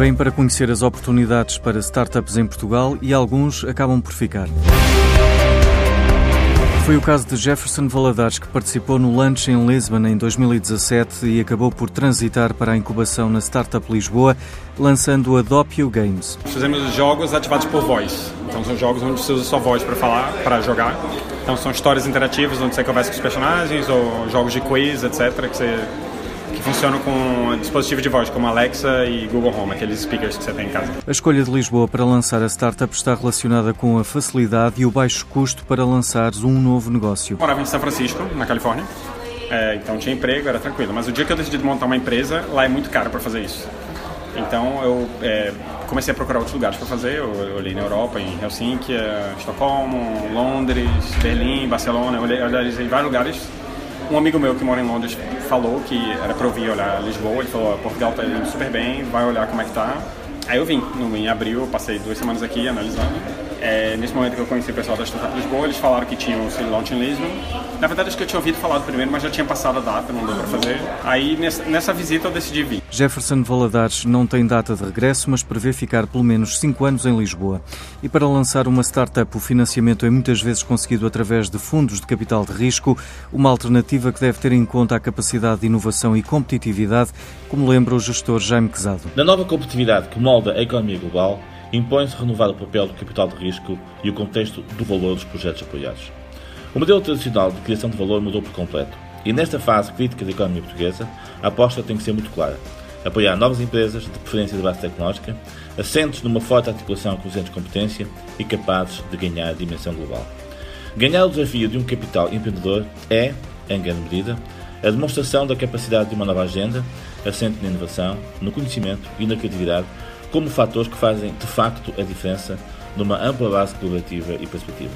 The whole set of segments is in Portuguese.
Vêm para conhecer as oportunidades para startups em Portugal e alguns acabam por ficar. Foi o caso de Jefferson Valadares, que participou no Lunch em Lisbon em 2017 e acabou por transitar para a incubação na Startup Lisboa, lançando a Doppio Games. Fazemos jogos ativados por voz. Então são jogos onde você usa sua voz para falar, para jogar. Então são histórias interativas onde você conversa com os personagens ou jogos de quiz, etc, que você que funcionam com dispositivos de voz, como Alexa e Google Home, aqueles speakers que você tem em casa. A escolha de Lisboa para lançar a startup está relacionada com a facilidade e o baixo custo para lançar um novo negócio. Eu morava em São Francisco, na Califórnia, é, então tinha emprego, era tranquilo. Mas o dia que eu decidi montar uma empresa, lá é muito caro para fazer isso. Então eu é, comecei a procurar outros lugares para fazer. Eu, eu olhei na Europa, em Helsinki, Estocolmo, Londres, Berlim, Barcelona. Eu olhei, olhei em vários lugares um amigo meu que mora em Londres falou que era para eu vir olhar Lisboa. Ele falou: Portugal tá indo super bem, vai olhar como é que tá. Aí eu vim, em abril, passei duas semanas aqui analisando. É, nesse momento que eu conheci o pessoal da Startup Lisboa, eles falaram que tinham o launch em Lisbon. Na verdade, acho que eu tinha ouvido falar do primeiro, mas já tinha passado a data, não deu para fazer. Aí, nessa, nessa, visita, eu decidi vir. Jefferson Valadares não tem data de regresso, mas prevê ficar pelo menos 5 anos em Lisboa. E para lançar uma startup, o financiamento é muitas vezes conseguido através de fundos de capital de risco, uma alternativa que deve ter em conta a capacidade de inovação e competitividade, como lembra o gestor Jaime Quezado. Na nova competitividade que molda a economia global, impõe-se renovar o papel do capital de risco e o contexto do valor dos projetos apoiados. O modelo tradicional de criação de valor mudou por completo e nesta fase crítica da economia portuguesa, a aposta tem que ser muito clara. Apoiar novas empresas, de preferência de base tecnológica, assentes numa forte articulação com os entes de competência e capazes de ganhar dimensão global. Ganhar o desafio de um capital empreendedor é, em grande medida, a demonstração da capacidade de uma nova agenda, assente na inovação, no conhecimento e na criatividade, como fatores que fazem de facto a diferença numa ampla base colaborativa e perspectiva.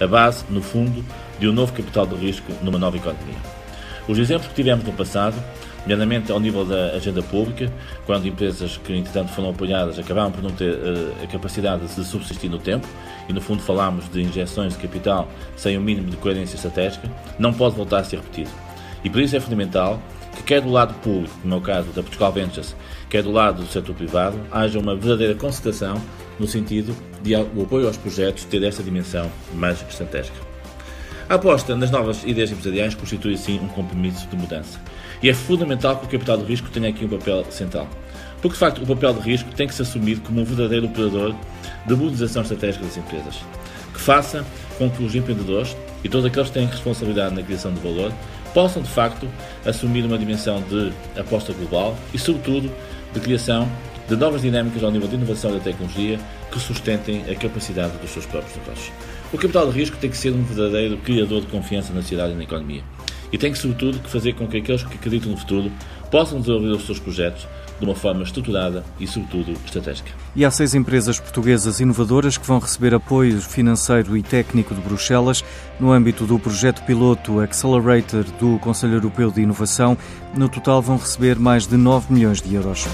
A base, no fundo, de um novo capital de risco numa nova economia. Os exemplos que tivemos no passado, nomeadamente ao nível da agenda pública, quando empresas que, entretanto, foram apoiadas acabaram por não ter uh, a capacidade de subsistir no tempo, e no fundo falámos de injeções de capital sem o um mínimo de coerência estratégica, não pode voltar a ser repetido. E por isso é fundamental que quer do lado público, no meu caso da Portugal Ventures, quer do lado do setor privado, haja uma verdadeira concentração no sentido de o apoio aos projetos ter esta dimensão mais estratégica. A aposta nas novas ideias empresariais constitui, sim, um compromisso de mudança. E é fundamental que o capital de risco tenha aqui um papel central. Porque, de facto, o papel de risco tem que ser assumido como um verdadeiro operador de modernização estratégica das empresas, que faça com que os empreendedores e todos aqueles que têm responsabilidade na criação de valor possam, de facto, assumir uma dimensão de aposta global e, sobretudo, de criação de novas dinâmicas ao nível de inovação da tecnologia que sustentem a capacidade dos seus próprios negócios. O capital de risco tem que ser um verdadeiro criador de confiança na sociedade e na economia. E tem que, sobretudo, fazer com que aqueles que acreditam no futuro possam desenvolver os seus projetos de uma forma estruturada e, sobretudo, estratégica. E há seis empresas portuguesas inovadoras que vão receber apoio financeiro e técnico de Bruxelas no âmbito do projeto piloto Accelerator do Conselho Europeu de Inovação. No total, vão receber mais de 9 milhões de euros.